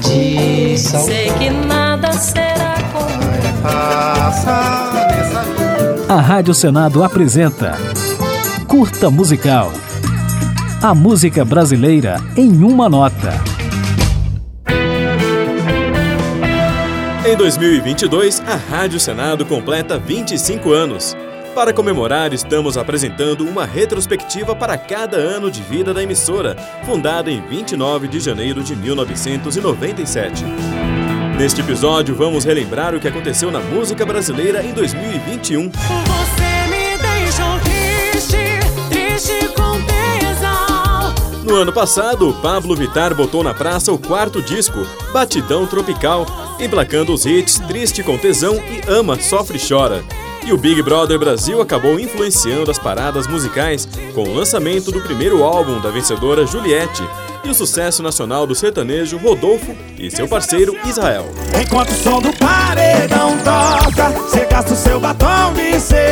tradição. Sei que nada será como A Rádio Senado apresenta Curta Musical. A música brasileira em uma nota. Em 2022, a Rádio Senado completa 25 anos. Para comemorar, estamos apresentando uma retrospectiva para cada ano de vida da emissora, fundada em 29 de janeiro de 1997. Neste episódio, vamos relembrar o que aconteceu na música brasileira em 2021. Você No ano passado, Pablo Vitar botou na praça o quarto disco, Batidão Tropical, emplacando os hits Triste com Tesão e Ama, Sofre e Chora. E o Big Brother Brasil acabou influenciando as paradas musicais com o lançamento do primeiro álbum da vencedora Juliette e o sucesso nacional do sertanejo Rodolfo e seu parceiro Israel. Enquanto o som do paredão toca, você gasta o seu batom de cereja.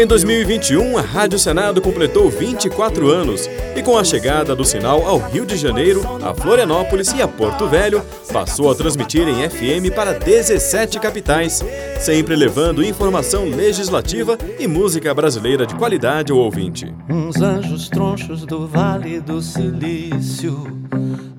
Em 2021, a Rádio Senado completou 24 anos e, com a chegada do sinal ao Rio de Janeiro, a Florianópolis e a Porto Velho, passou a transmitir em FM para 17 capitais, sempre levando informação legislativa e música brasileira de qualidade ao ouvinte. Uns anjos tronchos do Vale do Silício,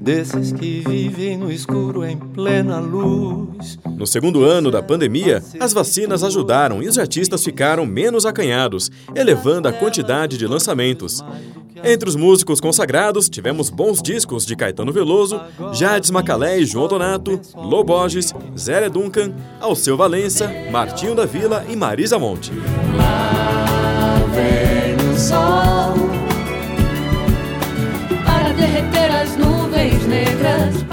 desses que vivem no escuro em plena luz. No segundo ano da pandemia, as vacinas ajudaram e os artistas ficaram menos acanhados, elevando a quantidade de lançamentos. Entre os músicos consagrados, tivemos bons discos de Caetano Veloso, Jades Macalé e João Donato, Loborges, Zélia Duncan, Alceu Valença, Martinho da Vila e Marisa Monte.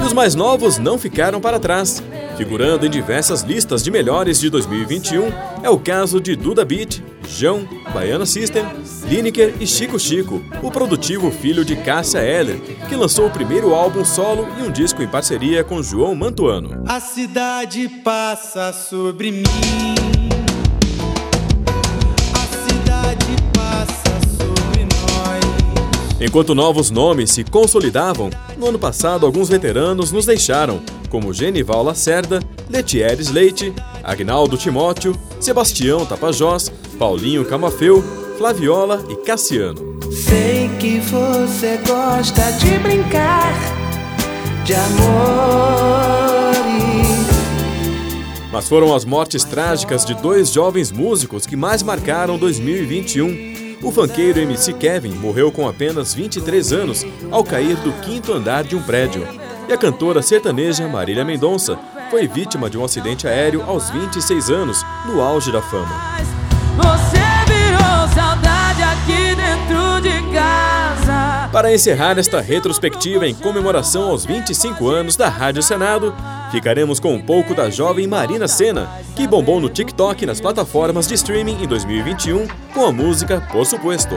Os mais novos não ficaram para trás. Figurando em diversas listas de melhores de 2021, é o caso de Duda Beat, João, Baiana System, Lineker e Chico Chico, o produtivo filho de Cássia Eller, que lançou o primeiro álbum solo e um disco em parceria com João Mantuano. A cidade passa sobre mim. Enquanto novos nomes se consolidavam, no ano passado alguns veteranos nos deixaram, como Genival Lacerda, Letieres Leite, Agnaldo Timóteo, Sebastião Tapajós, Paulinho Camafeu, Flaviola e Cassiano. Sei que você gosta de brincar de amores. Mas foram as mortes trágicas de dois jovens músicos que mais marcaram 2021. O funkeiro MC Kevin morreu com apenas 23 anos ao cair do quinto andar de um prédio. E a cantora sertaneja Marília Mendonça foi vítima de um acidente aéreo aos 26 anos, no auge da fama. Você virou saudade aqui dentro de casa. Para encerrar esta retrospectiva em comemoração aos 25 anos da Rádio Senado, ficaremos com um pouco da jovem Marina Senna, que bombou no TikTok e nas plataformas de streaming em 2021 com a música Por Supuesto.